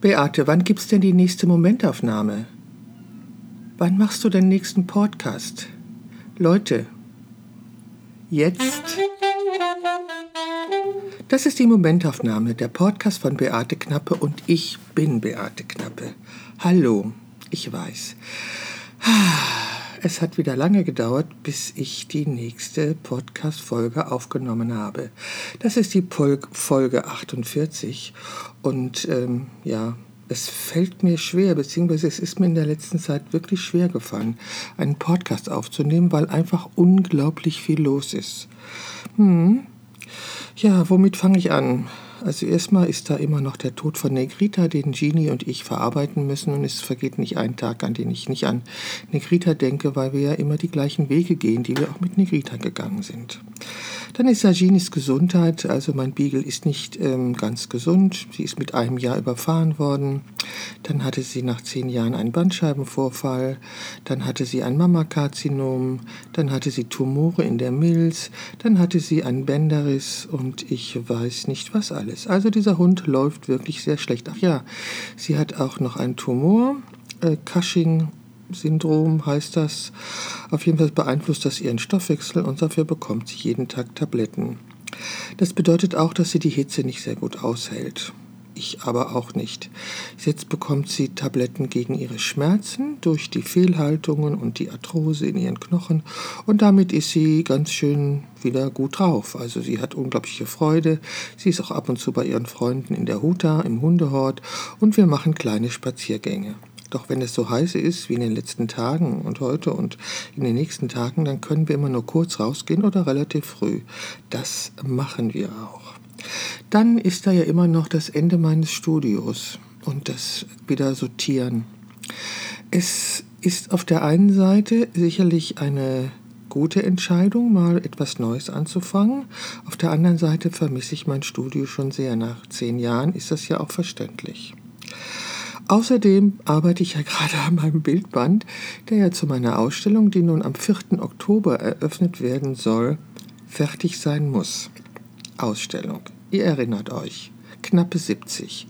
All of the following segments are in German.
Beate, wann gibt's denn die nächste Momentaufnahme? Wann machst du den nächsten Podcast? Leute, jetzt. Das ist die Momentaufnahme, der Podcast von Beate Knappe und ich bin Beate Knappe. Hallo, ich weiß. Es hat wieder lange gedauert, bis ich die nächste Podcast-Folge aufgenommen habe. Das ist die Folge 48 und ähm, ja, es fällt mir schwer, beziehungsweise es ist mir in der letzten Zeit wirklich schwer gefallen, einen Podcast aufzunehmen, weil einfach unglaublich viel los ist. Hm. Ja, womit fange ich an? Also erstmal ist da immer noch der Tod von Negrita, den Genie und ich verarbeiten müssen. Und es vergeht nicht ein Tag, an den ich nicht an Negrita denke, weil wir ja immer die gleichen Wege gehen, die wir auch mit Negrita gegangen sind. Dann ist da Ginis Gesundheit. Also mein Beagle ist nicht ähm, ganz gesund. Sie ist mit einem Jahr überfahren worden. Dann hatte sie nach zehn Jahren einen Bandscheibenvorfall. Dann hatte sie ein Mammakarzinom. Dann hatte sie Tumore in der Milz. Dann hatte sie einen Bänderriss und ich weiß nicht was alles alles. Also dieser Hund läuft wirklich sehr schlecht. Ach ja, sie hat auch noch einen Tumor, äh, Cushing. Syndrom heißt das. Auf jeden Fall beeinflusst das ihren Stoffwechsel und dafür bekommt sie jeden Tag Tabletten. Das bedeutet auch, dass sie die Hitze nicht sehr gut aushält ich aber auch nicht. Jetzt bekommt sie Tabletten gegen ihre Schmerzen durch die Fehlhaltungen und die Arthrose in ihren Knochen und damit ist sie ganz schön wieder gut drauf. Also sie hat unglaubliche Freude. Sie ist auch ab und zu bei ihren Freunden in der Huta, im Hundehort und wir machen kleine Spaziergänge. Doch wenn es so heiß ist wie in den letzten Tagen und heute und in den nächsten Tagen, dann können wir immer nur kurz rausgehen oder relativ früh. Das machen wir auch. Dann ist da ja immer noch das Ende meines Studios und das wieder sortieren. Es ist auf der einen Seite sicherlich eine gute Entscheidung, mal etwas Neues anzufangen. Auf der anderen Seite vermisse ich mein Studio schon sehr. Nach zehn Jahren ist das ja auch verständlich. Außerdem arbeite ich ja gerade an meinem Bildband, der ja zu meiner Ausstellung, die nun am 4. Oktober eröffnet werden soll, fertig sein muss. Ausstellung. Ihr erinnert euch. Knappe 70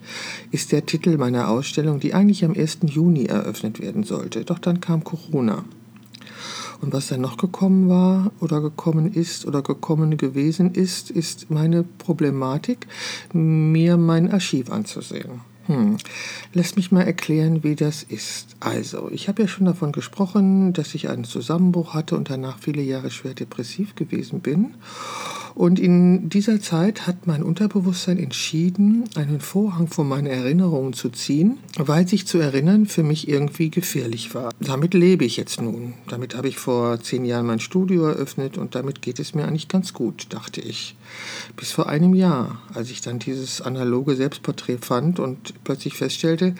ist der Titel meiner Ausstellung, die eigentlich am 1. Juni eröffnet werden sollte. Doch dann kam Corona. Und was dann noch gekommen war oder gekommen ist oder gekommen gewesen ist, ist meine Problematik, mir mein Archiv anzusehen. Hm. Lass mich mal erklären, wie das ist. Also, ich habe ja schon davon gesprochen, dass ich einen Zusammenbruch hatte und danach viele Jahre schwer depressiv gewesen bin. Und in dieser Zeit hat mein Unterbewusstsein entschieden, einen Vorhang von meinen Erinnerungen zu ziehen, weil sich zu erinnern für mich irgendwie gefährlich war. Damit lebe ich jetzt nun. Damit habe ich vor zehn Jahren mein Studio eröffnet und damit geht es mir eigentlich ganz gut, dachte ich. Bis vor einem Jahr, als ich dann dieses analoge Selbstporträt fand und plötzlich feststellte,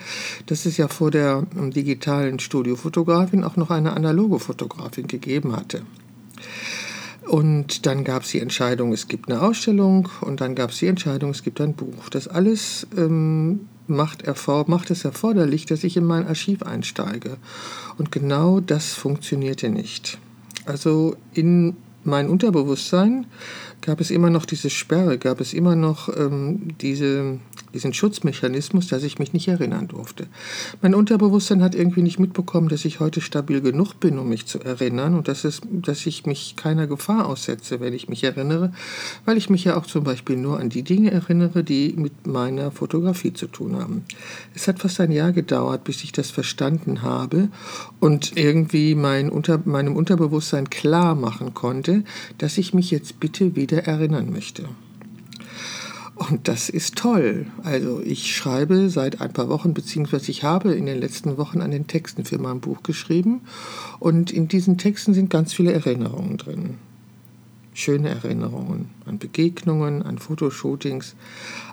dass es ja vor der digitalen Studiofotografin auch noch eine analoge Fotografin gegeben hatte. Und dann gab es die Entscheidung, es gibt eine Ausstellung und dann gab es die Entscheidung, es gibt ein Buch. Das alles ähm, macht, macht es erforderlich, dass ich in mein Archiv einsteige. Und genau das funktionierte nicht. Also in mein Unterbewusstsein gab es immer noch diese Sperre, gab es immer noch ähm, diese, diesen Schutzmechanismus, dass ich mich nicht erinnern durfte. Mein Unterbewusstsein hat irgendwie nicht mitbekommen, dass ich heute stabil genug bin, um mich zu erinnern und dass, es, dass ich mich keiner Gefahr aussetze, wenn ich mich erinnere, weil ich mich ja auch zum Beispiel nur an die Dinge erinnere, die mit meiner Fotografie zu tun haben. Es hat fast ein Jahr gedauert, bis ich das verstanden habe und irgendwie mein Unter, meinem Unterbewusstsein klar machen konnte, dass ich mich jetzt bitte wieder wieder erinnern möchte. Und das ist toll. Also ich schreibe seit ein paar Wochen, beziehungsweise ich habe in den letzten Wochen an den Texten für mein Buch geschrieben. Und in diesen Texten sind ganz viele Erinnerungen drin. Schöne Erinnerungen an Begegnungen, an Fotoshootings.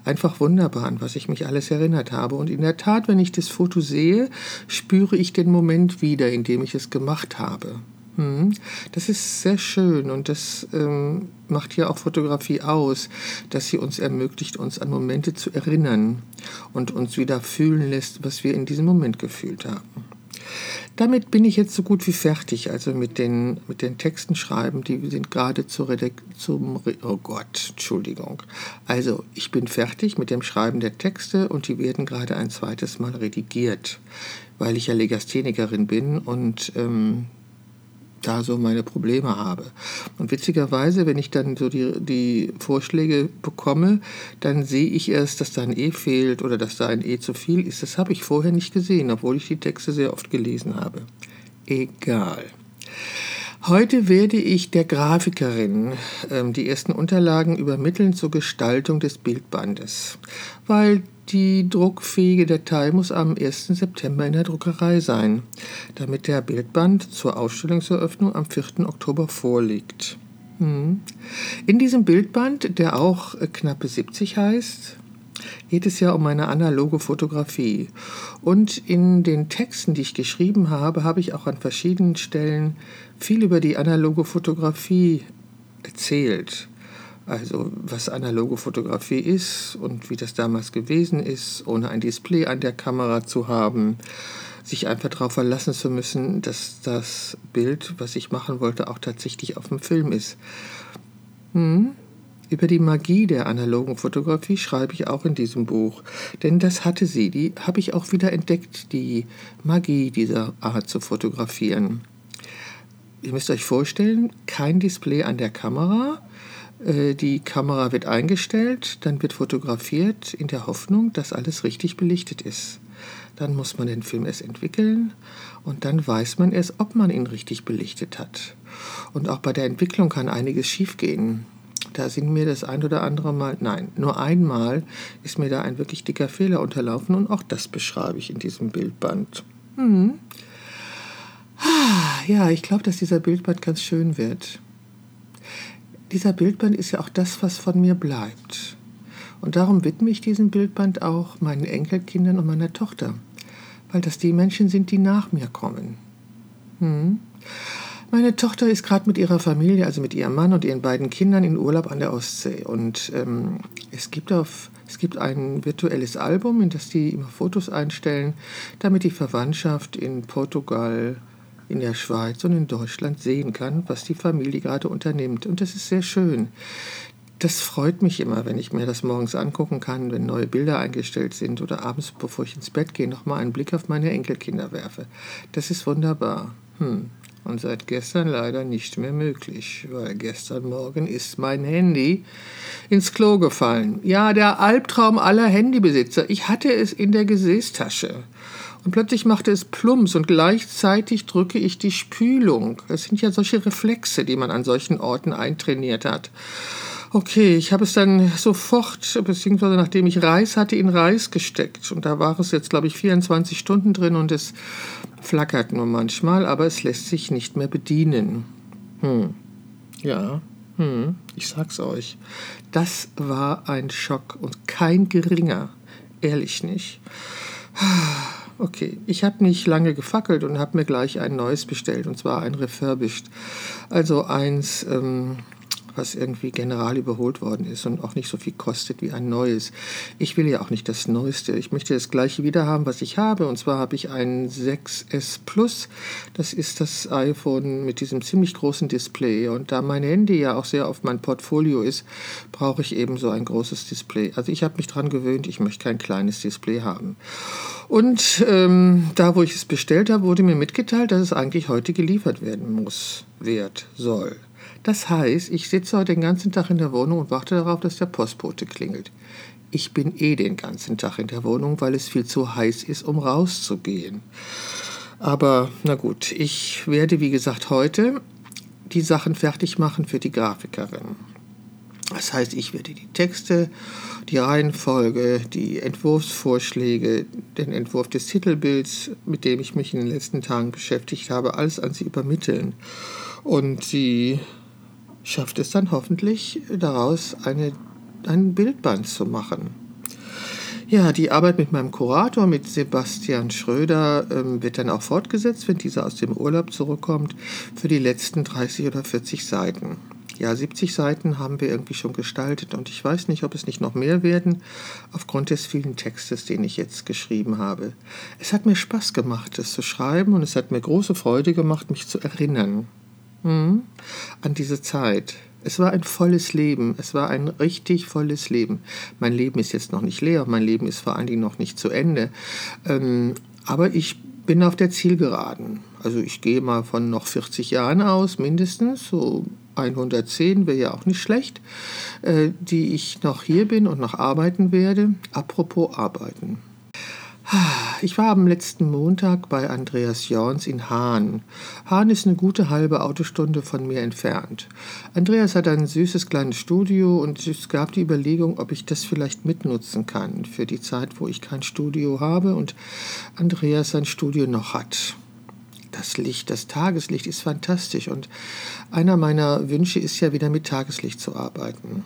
Einfach wunderbar, an was ich mich alles erinnert habe. Und in der Tat, wenn ich das Foto sehe, spüre ich den Moment wieder, in dem ich es gemacht habe. Hm. Das ist sehr schön und das ähm, macht ja auch Fotografie aus, dass sie uns ermöglicht, uns an Momente zu erinnern und uns wieder fühlen lässt, was wir in diesem Moment gefühlt haben. Damit bin ich jetzt so gut wie fertig. Also mit den, mit den Texten schreiben, die sind gerade zur zum, oh Gott, Entschuldigung. Also ich bin fertig mit dem Schreiben der Texte und die werden gerade ein zweites Mal redigiert, weil ich ja Legasthenikerin bin und ähm, da so meine Probleme habe. Und witzigerweise, wenn ich dann so die, die Vorschläge bekomme, dann sehe ich erst, dass da ein E fehlt oder dass da ein E zu viel ist. Das habe ich vorher nicht gesehen, obwohl ich die Texte sehr oft gelesen habe. Egal. Heute werde ich der Grafikerin ähm, die ersten Unterlagen übermitteln zur Gestaltung des Bildbandes, weil die druckfähige Datei muss am 1. September in der Druckerei sein, damit der Bildband zur Ausstellungseröffnung am 4. Oktober vorliegt. Hm. In diesem Bildband, der auch knappe 70 heißt, geht es ja um eine analoge Fotografie. Und in den Texten, die ich geschrieben habe, habe ich auch an verschiedenen Stellen viel über die analoge Fotografie erzählt. Also was analoge Fotografie ist und wie das damals gewesen ist, ohne ein Display an der Kamera zu haben, sich einfach darauf verlassen zu müssen, dass das Bild, was ich machen wollte, auch tatsächlich auf dem Film ist. Hm? Über die Magie der analogen Fotografie schreibe ich auch in diesem Buch, denn das hatte sie, die habe ich auch wieder entdeckt, die Magie dieser Art zu fotografieren. Ihr müsst euch vorstellen, kein Display an der Kamera, die Kamera wird eingestellt, dann wird fotografiert in der Hoffnung, dass alles richtig belichtet ist. Dann muss man den Film erst entwickeln und dann weiß man erst, ob man ihn richtig belichtet hat. Und auch bei der Entwicklung kann einiges schiefgehen. Da sind mir das ein oder andere Mal, nein, nur einmal ist mir da ein wirklich dicker Fehler unterlaufen und auch das beschreibe ich in diesem Bildband. Hm. Ja, ich glaube, dass dieser Bildband ganz schön wird dieser Bildband ist ja auch das, was von mir bleibt. Und darum widme ich diesen Bildband auch meinen Enkelkindern und meiner Tochter, weil das die Menschen sind, die nach mir kommen. Hm. Meine Tochter ist gerade mit ihrer Familie, also mit ihrem Mann und ihren beiden Kindern in Urlaub an der Ostsee. Und ähm, es, gibt auf, es gibt ein virtuelles Album, in das die immer Fotos einstellen, damit die Verwandtschaft in Portugal, in der Schweiz und in Deutschland sehen kann, was die Familie gerade unternimmt. Und das ist sehr schön. Das freut mich immer, wenn ich mir das morgens angucken kann, wenn neue Bilder eingestellt sind oder abends, bevor ich ins Bett gehe, nochmal einen Blick auf meine Enkelkinder werfe. Das ist wunderbar. Hm. Und seit gestern leider nicht mehr möglich, weil gestern Morgen ist mein Handy ins Klo gefallen. Ja, der Albtraum aller Handybesitzer. Ich hatte es in der Gesäßtasche. Und plötzlich machte es Plumps und gleichzeitig drücke ich die Spülung. Es sind ja solche Reflexe, die man an solchen Orten eintrainiert hat. Okay, ich habe es dann sofort, beziehungsweise nachdem ich Reis hatte, in Reis gesteckt. Und da war es jetzt, glaube ich, 24 Stunden drin und es flackert nur manchmal, aber es lässt sich nicht mehr bedienen. Hm. Ja, hm. ich sag's euch. Das war ein Schock und kein geringer. Ehrlich nicht. Okay, ich habe nicht lange gefackelt und habe mir gleich ein neues bestellt, und zwar ein refurbished. Also eins, ähm, was irgendwie general überholt worden ist und auch nicht so viel kostet wie ein neues. Ich will ja auch nicht das Neueste. Ich möchte das gleiche wieder haben, was ich habe. Und zwar habe ich ein 6S Plus. Das ist das iPhone mit diesem ziemlich großen Display. Und da mein Handy ja auch sehr auf mein Portfolio ist, brauche ich eben so ein großes Display. Also ich habe mich daran gewöhnt, ich möchte kein kleines Display haben. Und ähm, da, wo ich es bestellt habe, wurde mir mitgeteilt, dass es eigentlich heute geliefert werden muss, wird, soll. Das heißt, ich sitze heute den ganzen Tag in der Wohnung und warte darauf, dass der Postbote klingelt. Ich bin eh den ganzen Tag in der Wohnung, weil es viel zu heiß ist, um rauszugehen. Aber na gut, ich werde, wie gesagt, heute die Sachen fertig machen für die Grafikerin. Das heißt, ich werde die Texte, die Reihenfolge, die Entwurfsvorschläge, den Entwurf des Titelbilds, mit dem ich mich in den letzten Tagen beschäftigt habe, alles an sie übermitteln. Und sie schafft es dann hoffentlich daraus eine, ein Bildband zu machen. Ja, die Arbeit mit meinem Kurator, mit Sebastian Schröder, ähm, wird dann auch fortgesetzt, wenn dieser aus dem Urlaub zurückkommt, für die letzten 30 oder 40 Seiten. Ja, 70 Seiten haben wir irgendwie schon gestaltet und ich weiß nicht, ob es nicht noch mehr werden, aufgrund des vielen Textes, den ich jetzt geschrieben habe. Es hat mir Spaß gemacht, es zu schreiben und es hat mir große Freude gemacht, mich zu erinnern hm, an diese Zeit. Es war ein volles Leben, es war ein richtig volles Leben. Mein Leben ist jetzt noch nicht leer, mein Leben ist vor allen Dingen noch nicht zu Ende. Ähm, aber ich bin auf der Zielgeraden. Also ich gehe mal von noch 40 Jahren aus, mindestens, so 110 wäre ja auch nicht schlecht, äh, die ich noch hier bin und noch arbeiten werde. Apropos arbeiten. Ich war am letzten Montag bei Andreas Jorns in Hahn. Hahn ist eine gute halbe Autostunde von mir entfernt. Andreas hat ein süßes kleines Studio und es gab die Überlegung, ob ich das vielleicht mitnutzen kann für die Zeit, wo ich kein Studio habe und Andreas sein Studio noch hat. Das Licht, das Tageslicht ist fantastisch und einer meiner Wünsche ist ja wieder mit Tageslicht zu arbeiten.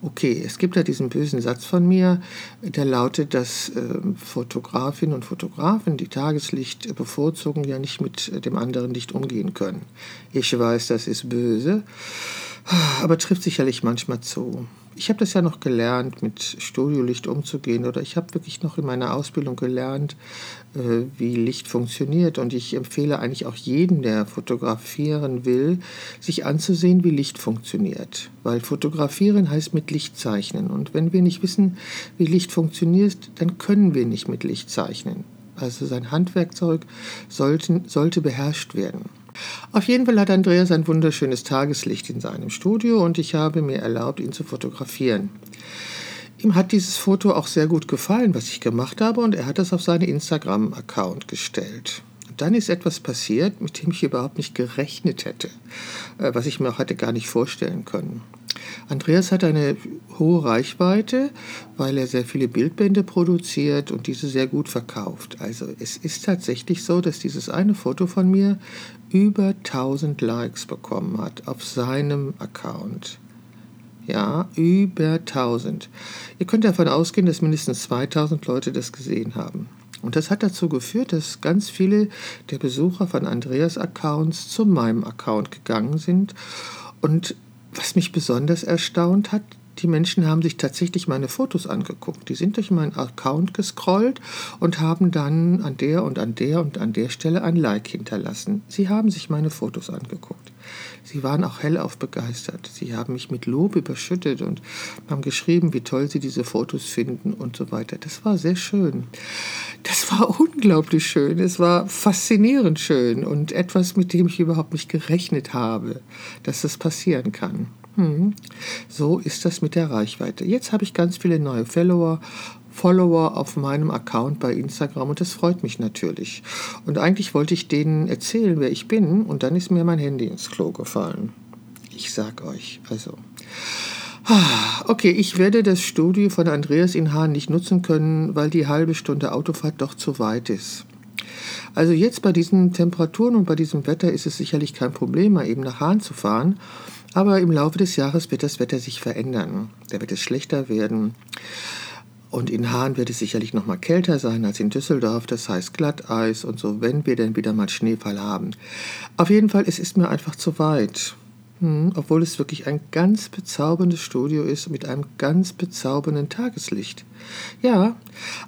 Okay, es gibt ja diesen bösen Satz von mir, der lautet, dass äh, Fotografinnen und Fotografen, die Tageslicht bevorzugen, ja nicht mit dem anderen Licht umgehen können. Ich weiß, das ist böse, aber trifft sicherlich manchmal zu ich habe das ja noch gelernt, mit Studiolicht umzugehen oder ich habe wirklich noch in meiner Ausbildung gelernt, äh, wie Licht funktioniert und ich empfehle eigentlich auch jedem, der fotografieren will, sich anzusehen, wie Licht funktioniert, weil fotografieren heißt mit Licht zeichnen und wenn wir nicht wissen, wie Licht funktioniert, dann können wir nicht mit Licht zeichnen. Also sein Handwerkzeug sollten, sollte beherrscht werden. Auf jeden Fall hat Andreas ein wunderschönes Tageslicht in seinem Studio und ich habe mir erlaubt, ihn zu fotografieren. Ihm hat dieses Foto auch sehr gut gefallen, was ich gemacht habe, und er hat es auf seinen Instagram-Account gestellt. Dann ist etwas passiert, mit dem ich überhaupt nicht gerechnet hätte, äh, was ich mir auch hätte gar nicht vorstellen können. Andreas hat eine hohe Reichweite, weil er sehr viele Bildbände produziert und diese sehr gut verkauft. Also es ist tatsächlich so, dass dieses eine Foto von mir über 1000 Likes bekommen hat auf seinem Account. Ja, über 1000. Ihr könnt davon ausgehen, dass mindestens 2000 Leute das gesehen haben. Und das hat dazu geführt, dass ganz viele der Besucher von Andreas Accounts zu meinem Account gegangen sind und was mich besonders erstaunt hat, die Menschen haben sich tatsächlich meine Fotos angeguckt. Die sind durch meinen Account gescrollt und haben dann an der und an der und an der Stelle ein Like hinterlassen. Sie haben sich meine Fotos angeguckt. Sie waren auch hellauf begeistert. Sie haben mich mit Lob überschüttet und haben geschrieben, wie toll sie diese Fotos finden und so weiter. Das war sehr schön. Das war unglaublich schön. Es war faszinierend schön und etwas, mit dem ich überhaupt nicht gerechnet habe, dass das passieren kann. Hm. So ist das mit der Reichweite. Jetzt habe ich ganz viele neue Follower, Follower auf meinem Account bei Instagram und das freut mich natürlich. Und eigentlich wollte ich denen erzählen, wer ich bin und dann ist mir mein Handy ins Klo gefallen. Ich sag euch, also. Ah, okay, ich werde das Studio von Andreas in Hahn nicht nutzen können, weil die halbe Stunde Autofahrt doch zu weit ist. Also jetzt bei diesen Temperaturen und bei diesem Wetter ist es sicherlich kein Problem, mal eben nach Hahn zu fahren. Aber im Laufe des Jahres wird das Wetter sich verändern. Da wird es schlechter werden. Und in Hahn wird es sicherlich noch mal kälter sein als in Düsseldorf, das heißt Glatteis und so, wenn wir denn wieder mal Schneefall haben. Auf jeden Fall, es ist mir einfach zu weit. Hm, obwohl es wirklich ein ganz bezauberndes Studio ist mit einem ganz bezaubernden Tageslicht. Ja,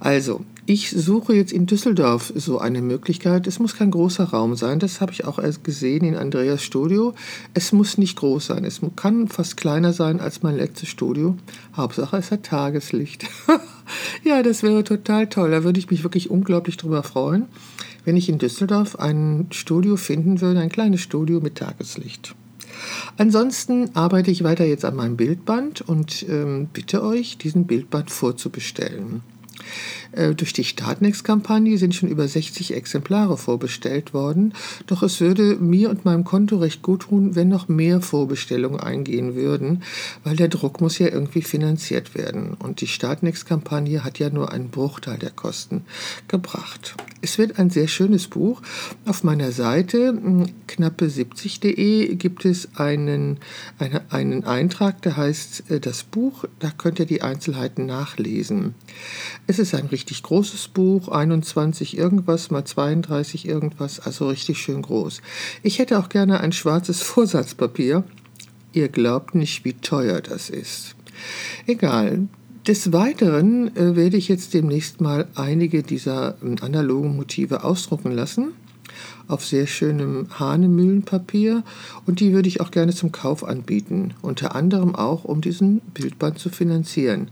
also, ich suche jetzt in Düsseldorf so eine Möglichkeit. Es muss kein großer Raum sein, das habe ich auch gesehen in Andreas Studio. Es muss nicht groß sein, es kann fast kleiner sein als mein letztes Studio. Hauptsache, es hat Tageslicht. ja, das wäre total toll. Da würde ich mich wirklich unglaublich drüber freuen, wenn ich in Düsseldorf ein Studio finden würde, ein kleines Studio mit Tageslicht. Ansonsten arbeite ich weiter jetzt an meinem Bildband und ähm, bitte euch, diesen Bildband vorzubestellen. Äh, durch die Startnext-Kampagne sind schon über 60 Exemplare vorbestellt worden, doch es würde mir und meinem Konto recht gut tun, wenn noch mehr Vorbestellungen eingehen würden, weil der Druck muss ja irgendwie finanziert werden und die Startnext-Kampagne hat ja nur einen Bruchteil der Kosten gebracht. Es wird ein sehr schönes Buch. Auf meiner Seite hm, knappe70.de gibt es einen, eine, einen Eintrag, der heißt äh, das Buch. Da könnt ihr die Einzelheiten nachlesen. Es ist ein richtig großes Buch, 21 irgendwas mal 32 irgendwas, also richtig schön groß. Ich hätte auch gerne ein schwarzes Vorsatzpapier Ihr glaubt nicht, wie teuer das ist. Egal. Des Weiteren äh, werde ich jetzt demnächst mal einige dieser äh, analogen Motive ausdrucken lassen auf sehr schönem Hahnemühlenpapier und die würde ich auch gerne zum Kauf anbieten, unter anderem auch, um diesen Bildband zu finanzieren.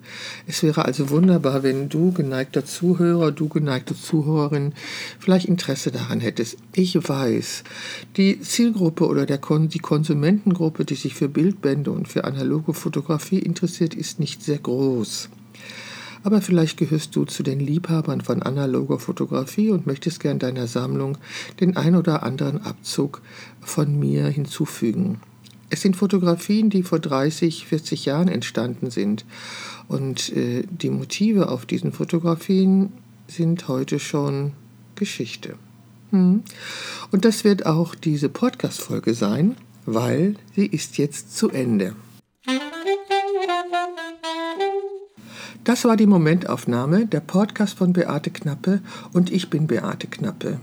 Es wäre also wunderbar, wenn du, geneigter Zuhörer, du, geneigte Zuhörerin, vielleicht Interesse daran hättest. Ich weiß, die Zielgruppe oder der Kon die Konsumentengruppe, die sich für Bildbände und für analoge Fotografie interessiert, ist nicht sehr groß. Aber vielleicht gehörst du zu den Liebhabern von analoger Fotografie und möchtest gern deiner Sammlung den ein oder anderen Abzug von mir hinzufügen. Es sind Fotografien, die vor 30, 40 Jahren entstanden sind. Und äh, die Motive auf diesen Fotografien sind heute schon Geschichte. Hm. Und das wird auch diese Podcast-Folge sein, weil sie ist jetzt zu Ende. Das war die Momentaufnahme, der Podcast von Beate Knappe und ich bin Beate Knappe.